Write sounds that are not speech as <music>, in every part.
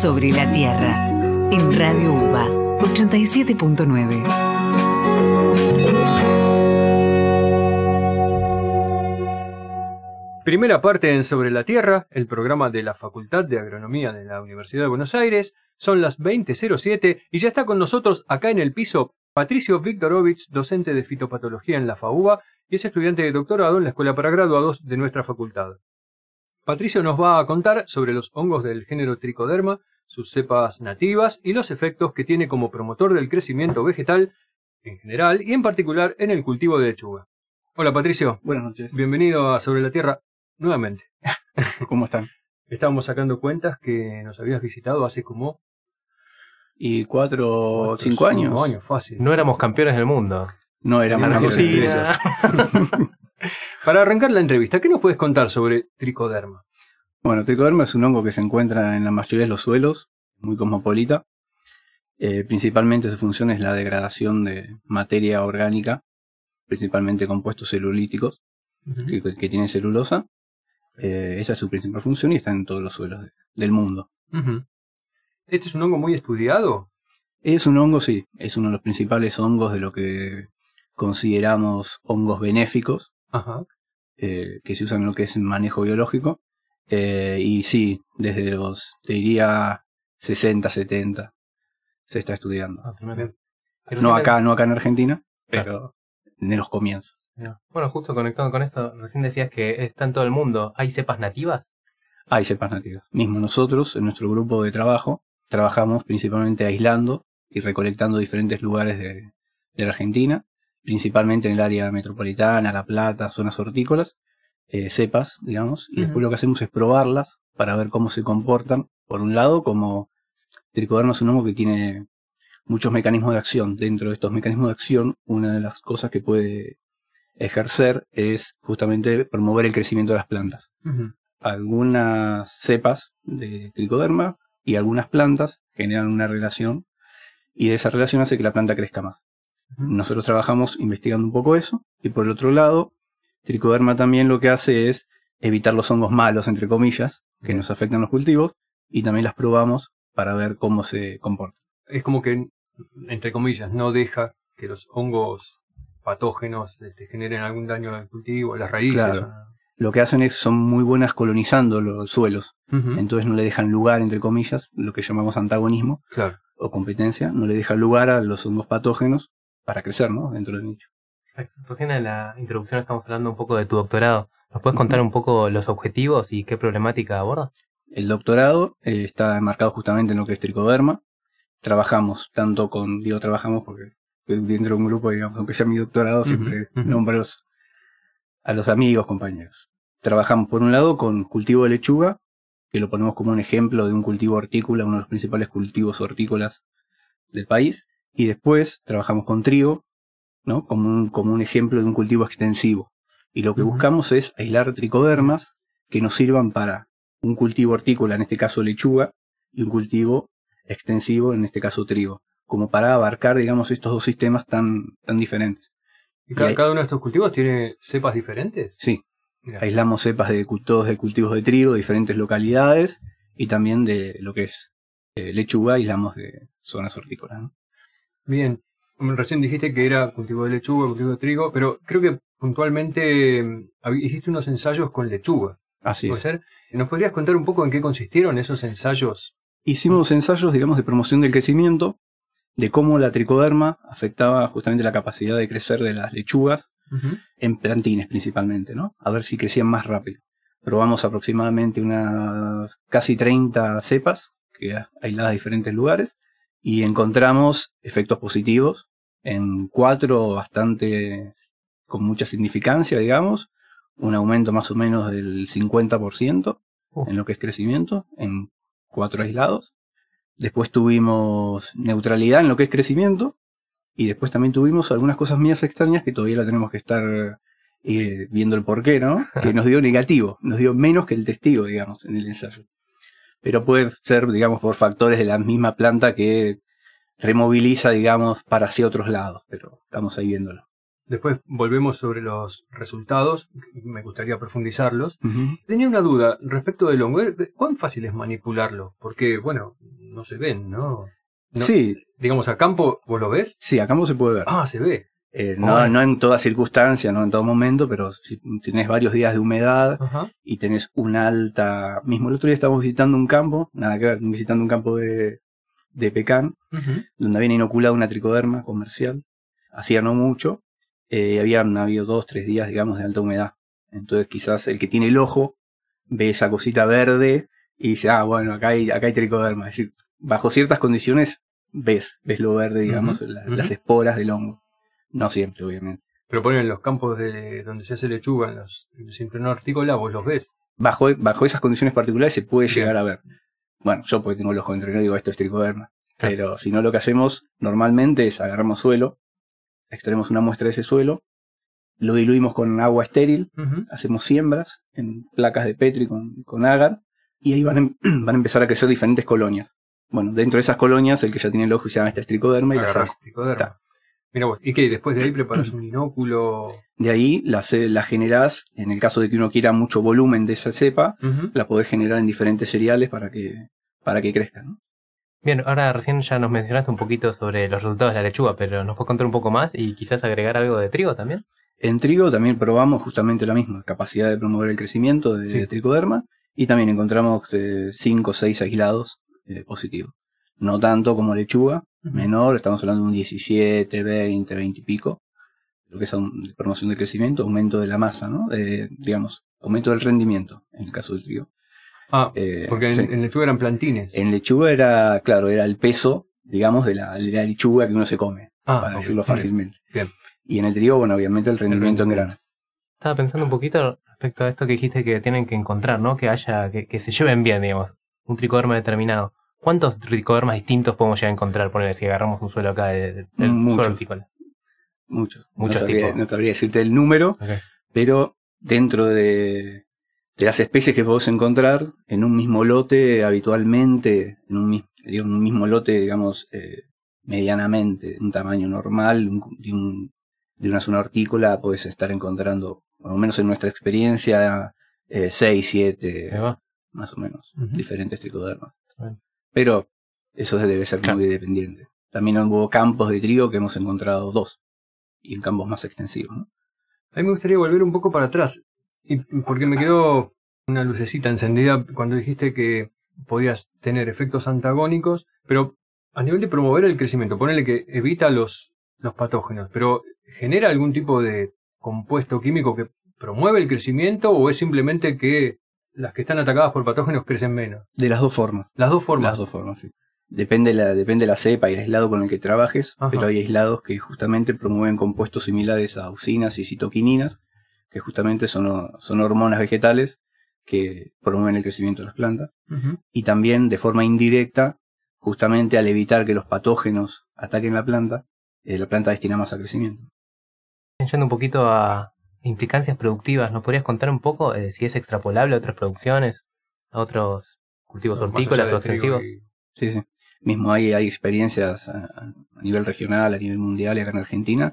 Sobre la Tierra, en Radio UBA 87.9. Primera parte en Sobre la Tierra, el programa de la Facultad de Agronomía de la Universidad de Buenos Aires. Son las 20.07 y ya está con nosotros acá en el piso Patricio Viktorovich, docente de fitopatología en la FAUBA y es estudiante de doctorado en la Escuela para Graduados de nuestra facultad. Patricio nos va a contar sobre los hongos del género Tricoderma, sus cepas nativas y los efectos que tiene como promotor del crecimiento vegetal en general y en particular en el cultivo de lechuga. Hola Patricio. Buenas noches. Bienvenido a Sobre la Tierra nuevamente. <laughs> ¿Cómo están? Estábamos sacando cuentas que nos habías visitado hace como... Y cuatro o cinco años. Cinco años, fácil. No éramos campeones del mundo. No éramos Era campeones. <laughs> <laughs> Para arrancar la entrevista, ¿qué nos puedes contar sobre tricoderma? Bueno, tricoderma es un hongo que se encuentra en la mayoría de los suelos, muy cosmopolita. Eh, principalmente su función es la degradación de materia orgánica, principalmente compuestos celulíticos que, que tienen celulosa. Eh, esa es su principal función y está en todos los suelos de- del mundo. ¿Este es un hongo muy estudiado? Es un hongo, sí, es uno de los principales hongos de lo que consideramos hongos benéficos, Ajá. eh, que se usan en lo que es manejo biológico. Eh, y sí, desde los, te diría, 60, 70, se está estudiando. Ah, No acá, no acá en Argentina, pero en los comienzos. Bueno, justo conectando con eso, recién decías que está en todo el mundo. ¿Hay cepas nativas? Hay cepas nativas. Mismo nosotros, en nuestro grupo de trabajo, trabajamos principalmente aislando y recolectando diferentes lugares de, de la Argentina, principalmente en el área metropolitana, La Plata, zonas hortícolas, eh, cepas, digamos, y después lo que hacemos es probarlas para ver cómo se comportan. Por un lado, como tricoderma es un hongo que tiene muchos mecanismos de acción. Dentro de estos mecanismos de acción, una de las cosas que puede ejercer es justamente promover el crecimiento de las plantas algunas cepas de tricoderma y algunas plantas generan una relación y de esa relación hace que la planta crezca más. Nosotros trabajamos investigando un poco eso y por el otro lado, tricoderma también lo que hace es evitar los hongos malos, entre comillas, que nos afectan los cultivos y también las probamos para ver cómo se comportan. Es como que, entre comillas, no deja que los hongos patógenos este, generen algún daño al cultivo, a las raíces. Claro. Lo que hacen es son muy buenas colonizando los suelos, entonces no le dejan lugar, entre comillas, lo que llamamos antagonismo, Claro. o competencia, no le deja lugar a los hongos patógenos para crecer, ¿no? Dentro del nicho. Exacto. Recién en la introducción estamos hablando un poco de tu doctorado. ¿Nos puedes contar un poco los objetivos y qué problemática aborda? El doctorado eh, está enmarcado justamente en lo que es tricoderma. Trabajamos tanto con, digo trabajamos porque dentro de un grupo, digamos, aunque sea mi doctorado, siempre nombro a los, a los amigos, compañeros. Trabajamos por un lado con cultivo de lechuga, que lo ponemos como un ejemplo de un cultivo hortícola, uno de los principales cultivos hortícolas del país. Y después trabajamos con trigo, ¿no? Como un, como un ejemplo de un cultivo extensivo. Y lo que buscamos es aislar tricodermas que nos sirvan para un cultivo hortícola, en este caso lechuga, y un cultivo extensivo, en este caso trigo, como para abarcar, digamos, estos dos sistemas tan, tan diferentes. ¿Y cada, Y ahí- cada uno de estos cultivos tiene cepas diferentes? Sí, Mirá. aislamos cepas de todos de cultivos de trigo, de diferentes localidades, y también de lo que es eh, lechuga, aislamos de zonas hortícolas. ¿no? Bien. Como Recién dijiste que era cultivo de lechuga, cultivo de trigo, pero creo que puntualmente mm, hiciste unos ensayos con lechuga. Así ¿Puede es. ser? ¿Nos podrías contar un poco en qué consistieron esos ensayos? Hicimos ensayos, digamos, de promoción del crecimiento, de cómo la tricoderma afectaba justamente la capacidad de crecer de las lechugas en plantines principalmente, ¿no? A ver si crecían más rápido. Probamos aproximadamente unas casi 30 cepas que aisladas de diferentes lugares y encontramos efectos positivos en cuatro bastante con mucha significancia, digamos, un aumento más o menos del 50% Uh. en lo que es crecimiento en cuatro aislados. Después tuvimos neutralidad en lo que es crecimiento y después también tuvimos algunas cosas mías extrañas que todavía la tenemos que estar eh, viendo el porqué, ¿no? <laughs> Que nos dio negativo, nos dio menos que el testigo, digamos, en el ensayo. Pero puede ser, digamos, por factores de la misma planta que removiliza, digamos, para hacia otros lados, pero estamos ahí viéndolo. Después volvemos sobre los resultados, me gustaría profundizarlos. Tenía una duda respecto del hongo. ¿Cuán fácil es manipularlo? Porque, bueno, no se ven, ¿no? No- Sí, Digamos, a campo, ¿vos lo ves? sí, acá no se puede ver. Ah, se ve. Eh, no, no en toda circunstancia, no en todo momento, pero si tenés varios días de humedad y tenés una alta... Mismo el otro día estábamos visitando un campo, nada que ver, visitando un campo de, de pecan, donde habían inoculado una tricoderma comercial. Hacía no mucho, eh, habían habido dos, tres días, digamos, de alta humedad. Entonces quizás el que tiene el ojo ve esa cosita verde y dice, ah, bueno, acá hay, acá hay tricoderma. Es decir, bajo ciertas condiciones ves, ves lo verde, digamos, la- las esporas del hongo. No siempre, obviamente. Pero ponen los campos de donde se hace lechuga, en los en el cinturón hortícola, vos los ves. Bajo, bajo esas condiciones particulares se puede Bien. llegar a ver. Bueno, yo porque tengo el ojo entrenado digo, esto es tricoderma. Claro. Pero si no, lo que hacemos normalmente es agarramos suelo, extraemos una muestra de ese suelo, lo diluimos con agua estéril, hacemos siembras en placas de Petri con, con agar y ahí van a, <clears throat> van a empezar a crecer diferentes colonias. Bueno, dentro de esas colonias, el que ya tiene el ojo y se llama esta es tricoderma y la Mira vos, ¿y qué? Después de ahí preparas un inóculo. De ahí la, la generás, en el caso de que uno quiera mucho volumen de esa cepa, la podés generar en diferentes cereales para que, para que crezcan. ¿no? Bien, ahora recién ya nos mencionaste un poquito sobre los resultados de la lechuga, pero ¿nos puedes contar un poco más y quizás agregar algo de trigo también? En trigo también probamos justamente la misma, capacidad de promover el crecimiento de, Sí. de tricoderma y también encontramos 5 o 6 aislados eh, positivos. No tanto como lechuga. Menor, estamos hablando de un 17, 20, 20 y pico, lo que es promoción de crecimiento, aumento de la masa, ¿no? Eh, digamos, aumento del rendimiento en el caso del trigo. Ah, Eh, porque en, sí. en lechuga eran plantines. En lechuga era, claro, era el peso, digamos, de la, de la lechuga que uno se come, Ah, para decirlo fácilmente. Bien. Y en el trigo, bueno, obviamente el rendimiento en rendimiento. grano. Estaba pensando un poquito respecto a esto que dijiste que tienen que encontrar, ¿no? Que haya, que, que se lleven bien, digamos, un tricoderma determinado. ¿Cuántos tricodermas distintos podemos llegar a encontrar, poner si agarramos un suelo acá de- suelo hortícola? Muchos. Muchos no, sabría, tipos. no sabría decirte el número, pero dentro de, de las especies que podés encontrar, en un mismo lote, habitualmente, en un, en mismo lote, digamos, eh, medianamente, un tamaño normal, un- de, un- de una zona hortícola, podés estar encontrando, por lo menos en nuestra experiencia, 6, 7, Ahí va. más o menos, diferentes tricodermas. Pero eso debe ser Claro. muy dependiente. También hubo campos de trigo que hemos encontrado dos, y en campos más extensivos. ¿no? A mí me gustaría volver un poco para atrás, y porque me quedó una lucecita encendida cuando dijiste que podías tener efectos antagónicos, pero a nivel de promover el crecimiento, ponele que evita los, los patógenos, pero ¿genera algún tipo de compuesto químico que promueve el crecimiento o es simplemente que las que están atacadas por patógenos crecen menos? De las dos formas. Las dos formas. Las dos formas, sí. Depende la, depende la cepa y el aislado con el que trabajes, Ajá. pero hay aislados que justamente promueven compuestos similares a auxinas y citoquininas, que justamente son, son hormonas vegetales que promueven el crecimiento de las plantas. Y también de forma indirecta, justamente al evitar que los patógenos ataquen la planta, eh, la planta destina más a crecimiento. Yendo un poquito a implicancias productivas, ¿nos podrías contar un poco eh, si es extrapolable a otras producciones, a otros cultivos hortícolas o extensivos? y- Sí, sí. Mismo hay, hay experiencias a, a nivel regional, a nivel mundial y acá en Argentina.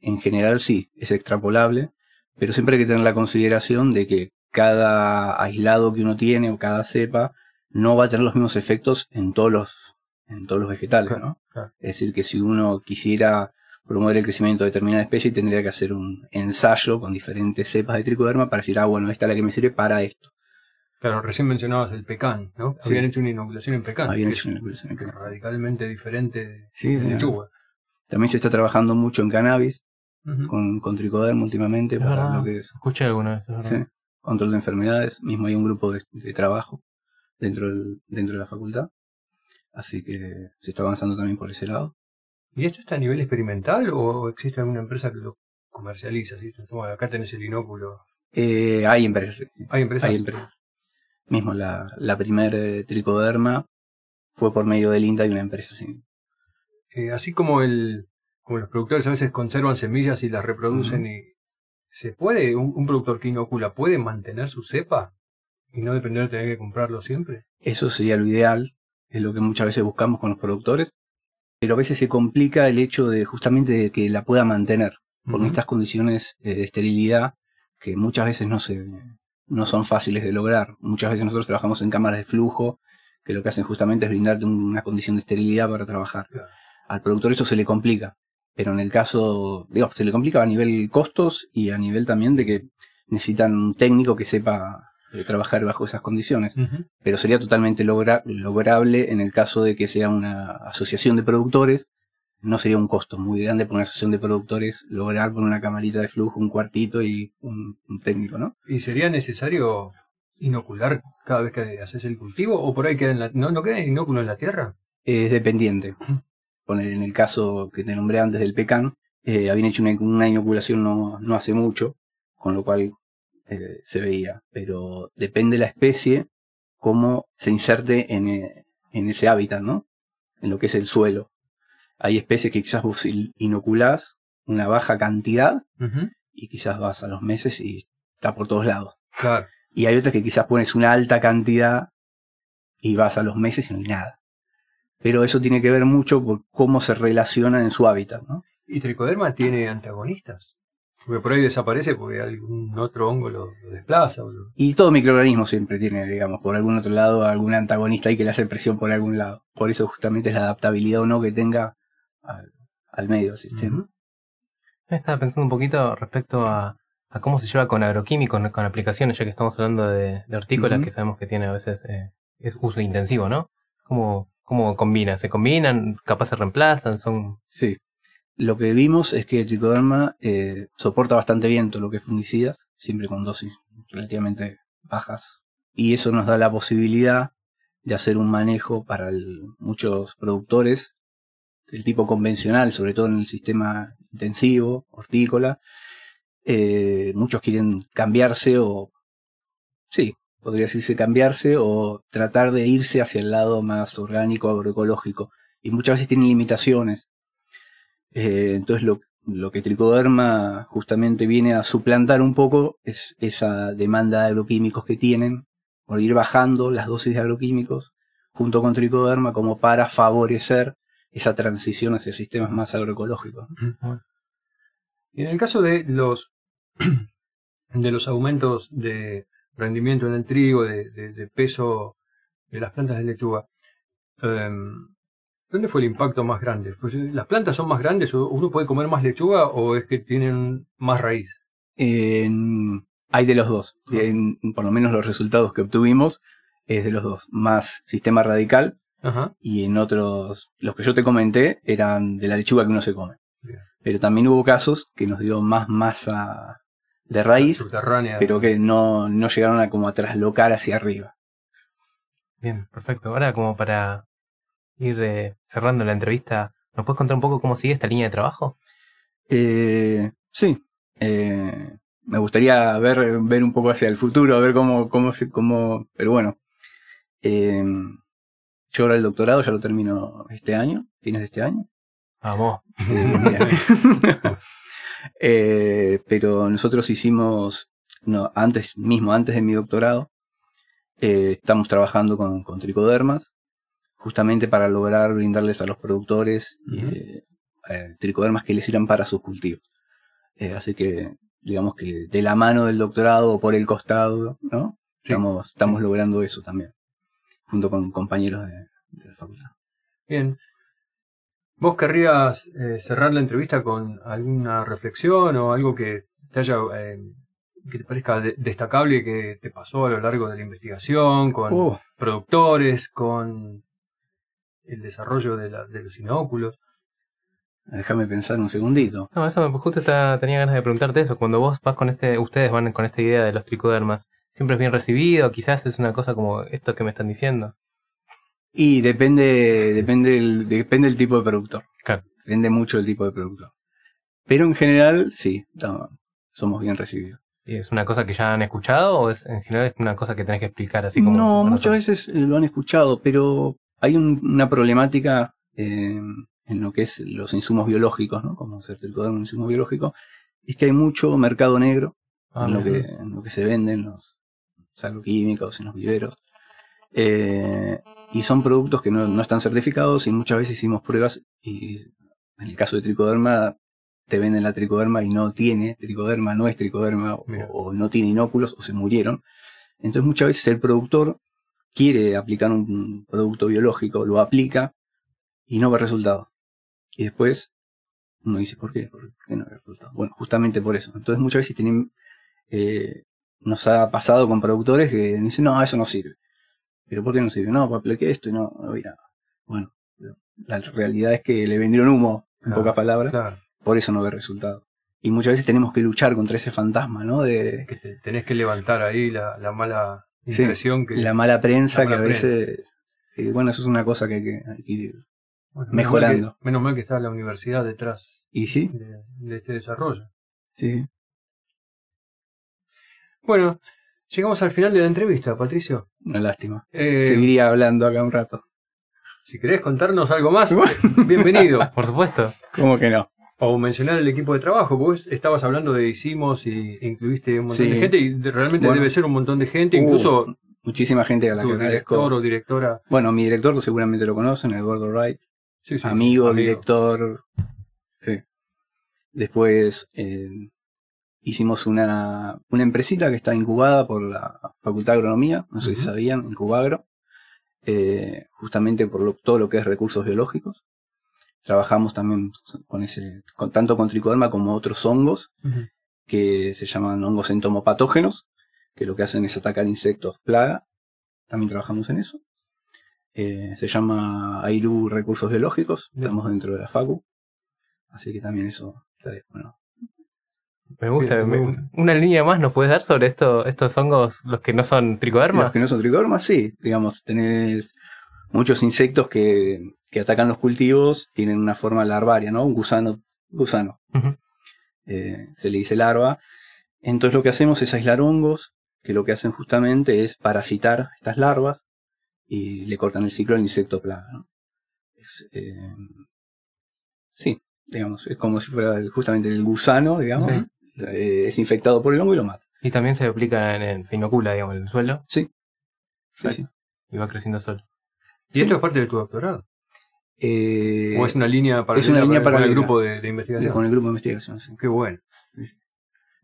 En general sí, es extrapolable, pero siempre hay que tener la consideración de que cada aislado que uno tiene o cada cepa no va a tener los mismos efectos en todos los, en todos los vegetales, Claro, ¿no? claro. Es decir, que si uno quisiera promover el crecimiento de determinada especie, tendría que hacer un ensayo con diferentes cepas de tricoderma para decir, ah, bueno, esta es la que me sirve para esto. Claro, recién mencionabas el pecan, ¿no? Sí. Habían hecho una inoculación en pecan. Habían hecho es- una inoculación en pecan. radicalmente diferente de, Sí, lechuga. También se está trabajando mucho en cannabis, con, con tricoderma últimamente Es para verdad. lo que es Escuché alguna vez, es sí, control de enfermedades. Mismo hay un grupo de, de trabajo dentro, del- dentro de la facultad. Así que se está avanzando también por ese lado. ¿Y esto está a nivel experimental o existe alguna empresa que lo comercializa? acá tenés el inóculo. Eh, hay empresas, ¿Hay empresas? hay empresas. Mismo la, la primer eh, tricoderma fue por medio del INTA y una empresa, sí. Eh, así como el como los productores a veces conservan semillas y las reproducen y se puede, un, un productor que inocula puede mantener su cepa y no depender de tener que comprarlo siempre. Eso sería lo ideal, es lo que muchas veces buscamos con los productores, pero a veces se complica el hecho de justamente de que la pueda mantener. Ujú. estas condiciones eh, de esterilidad que muchas veces no se no son fáciles de lograr. Muchas veces nosotros trabajamos en cámaras de flujo que lo que hacen justamente es brindarte una condición de esterilidad para trabajar. Claro. Al productor eso se le complica, pero en el caso, digo, se le complica a nivel costos y a nivel también de que necesitan un técnico que sepa eh, trabajar bajo esas condiciones pero sería totalmente logra- lograble en el caso de que sea una asociación de productores. No sería un costo muy grande por una asociación de productores lograr con una camarita de flujo un cuartito y un, un técnico, ¿no? ¿Y sería necesario inocular cada vez que haces el cultivo? ¿O por ahí queda en la, no, no queda inóculo en la tierra? Es dependiente. Poner en el caso que te nombré antes del pecan, eh, habían hecho una, una inoculación no, no hace mucho, con lo cual eh, se veía. Pero depende de la especie, cómo se inserte en, eh, en ese hábitat, ¿no? En lo que es el suelo. Hay especies que quizás vos inoculás una baja cantidad y quizás vas a los meses y está por todos lados. Claro. Y hay otras que quizás pones una alta cantidad y vas a los meses y no hay nada. Pero eso tiene que ver mucho por cómo se relacionan en su hábitat, ¿no? ¿Y tricoderma tiene antagonistas? Porque por ahí desaparece porque algún otro hongo lo, lo desplaza. Y todo microorganismo siempre tiene, digamos, por algún otro lado, algún antagonista ahí que le hace presión por algún lado. Por eso justamente es la adaptabilidad o no que tenga al, al medio del sistema. Estaba pensando un poquito respecto a, a cómo se lleva con agroquímicos, con aplicaciones, ya que estamos hablando de, de hortícolas, que sabemos que tiene a veces eh, es uso intensivo, ¿no? ¿Cómo, ¿Cómo combinan? ¿Se combinan? ¿Capaz se reemplazan? ¿Son Sí. Lo que vimos es que el tricoderma eh, soporta bastante bien todo lo que es fungicidas, siempre con dosis relativamente bajas. Y eso nos da la posibilidad de hacer un manejo para muchos productores del tipo convencional, sobre todo en el sistema intensivo, hortícola. Eh, muchos quieren cambiarse o, sí, podría decirse cambiarse o tratar de irse hacia el lado más orgánico, agroecológico. Y muchas veces tienen limitaciones. Eh, entonces lo, lo que Tricoderma justamente viene a suplantar un poco es esa demanda de agroquímicos que tienen, por ir bajando las dosis de agroquímicos junto con Tricoderma como para favorecer esa transición hacia sistemas más agroecológicos. Y en el caso de los <clears throat> de los aumentos de rendimiento en el trigo, de peso de las plantas de lechuga, em, ¿dónde fue el impacto más grande? Pues, eh, ¿Las plantas son más grandes? o ¿Uno puede comer más lechuga o es que tienen más raíz? En- hay de los dos. En- por lo menos los resultados que obtuvimos es de los dos. Más sistema radical Ajá. y en otros, los que yo te comenté eran de la lechuga que uno se come. Bien. Pero también hubo casos que nos dio más masa de raíz, pero que no, no llegaron a como a traslocar hacia arriba. Bien, perfecto. Ahora como para ir eh, cerrando la entrevista, ¿nos puedes contar un poco cómo sigue esta línea de trabajo? Eh, sí, eh, me gustaría ver, ver un poco hacia el futuro, a ver cómo, cómo cómo, pero bueno, yo ahora el doctorado ya lo termino este año, fines de este año. Vamos. Bien. <laughs> Eh, pero nosotros hicimos, no, antes mismo, antes de mi doctorado, eh, estamos trabajando con, con tricodermas, justamente para lograr brindarles a los productores Ujú. eh, eh, tricodermas que les sirvan para sus cultivos. Eh, así que, digamos que de la mano del doctorado o por el costado, ¿no? Sí. Estamos, estamos logrando eso también, junto con compañeros de, de la facultad. Bien. ¿Vos querrías eh, cerrar la entrevista con alguna reflexión o algo que te haya que te parezca de- destacable que te pasó a lo largo de la investigación, con productores, con el desarrollo de, la- de los inóculos? déjame pensar un segundito. No, eso me- justo está- tenía ganas de preguntarte eso. Cuando vos vas con este, ustedes van con esta idea de los tricodermas, ¿siempre es bien recibido? Quizás es una cosa como esto que me están diciendo. Y depende, depende, el, depende del tipo de productor. Claro. Depende mucho del tipo de productor. Pero en general, sí, no, somos bien recibidos. ¿Y ¿Es una cosa que ya han escuchado o es en general es una cosa que tenés que explicar así como... no, muchas veces lo han escuchado, pero hay un- una problemática eh, en lo que es los insumos biológicos, ¿no? Como ser tricoderma un insumo biológico, es que hay mucho mercado negro Ah, en, lo que, en lo que se venden los agroquímicos, en los viveros. Eh, y son productos que no, no están certificados y muchas veces hicimos pruebas y en el caso de tricoderma te venden la tricoderma y no tiene tricoderma, no es tricoderma, o no tiene inóculos, o se murieron. Entonces muchas veces el productor quiere aplicar un producto biológico, lo aplica y no ve resultado. Y después uno dice, ¿por qué? ¿Por qué no ve resultado? Bueno, justamente por eso. Entonces muchas veces tienen, eh, nos ha pasado con productores que dicen, no, eso no sirve. ¿Pero por qué no sirve? No, pues apliqué esto y no, no vi nada. Bueno, la realidad es que le vendieron humo, en Claro, pocas palabras, Claro, por eso no ve resultado. Y muchas veces tenemos que luchar contra ese fantasma, ¿no? De que te- tenés que levantar ahí la, la mala Sí, impresión que la mala prensa la mala que a veces... eh, bueno, eso es una cosa que hay que, hay que ir. bueno, menos mejorando. mal que- Menos mal que está la universidad detrás Y sí, de, de este desarrollo. sí. Bueno, llegamos al final de la entrevista, Patricio. Una lástima. Eh, Seguiría hablando acá un rato. Si querés contarnos algo más, <laughs> bienvenido. Por supuesto. ¿Cómo que no? O mencionar el equipo de trabajo. Vos estabas hablando de hicimos y incluiste un montón Sí. de gente y realmente Bueno. debe ser un montón de gente, Uh, incluso Muchísima gente a la que agradezco. director o directora. Bueno, mi director seguramente lo conocen, Eduardo Wright. Sí, sí, amigo, director. Sí. Después eh, hicimos una, una empresita que está incubada por la Facultad de Agronomía, no sé si sabían, Incubagro, eh, justamente por lo- todo lo que es recursos biológicos. Trabajamos también con ese, con, tanto con tricoderma como otros hongos que se llaman hongos entomopatógenos, que lo que hacen es atacar insectos plaga. También trabajamos en eso. Eh, se llama AIRU Recursos Biológicos, Bien. estamos dentro de la FACU. Así que también eso estaría bueno. Me gusta. Bien, me gusta. Una línea más nos puedes dar sobre esto, estos hongos, los que no son tricoderma. Los que no son tricodermas, sí. Digamos, tenés muchos insectos que, que atacan los cultivos, tienen una forma larvaria, ¿no? Un gusano. gusano. Eh, se le dice larva. Entonces lo que hacemos es aislar hongos, que lo que hacen justamente es parasitar estas larvas y le cortan el ciclo al insecto plaga. ¿no? Es, eh, sí, digamos, es como si fuera justamente el gusano, digamos, Sí. eh, es infectado por el hongo y lo mata. Y también se aplica en el, se inocula, digamos, en el suelo Sí. Sí, sí. y va creciendo solo. ¿Y Sí. esto es parte de tu doctorado? Eh, ¿O es una línea paralela, una línea con- con el grupo de, de investigación? con el grupo de investigación, sí. Qué bueno.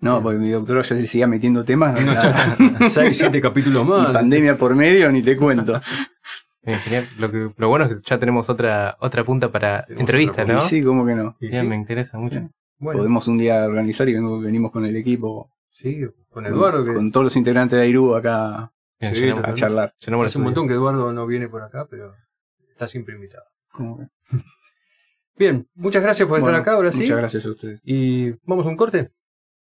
No, porque mi doctorado ya se seguía metiendo temas. No, ya- <laughs> seis, siete capítulos y más. pandemia por medio, ni te cuento. <laughs> Bien, genial. Lo, que, lo bueno es que ya tenemos otra otra punta para Tenemos entrevista, ¿no? Y sí, ¿cómo que no? Y Bien, sí, me interesa mucho. Sí. bueno, Podemos un día organizar y venimos con el equipo, sí, con Eduardo, que con todos los integrantes de Airu acá Bien, Sí, llenamos, a charlar. hace un montón que Eduardo no viene por acá, pero está siempre invitado. <laughs> Bien, muchas gracias por estar acá ahora sí. Muchas gracias a ustedes. Y vamos a un corte.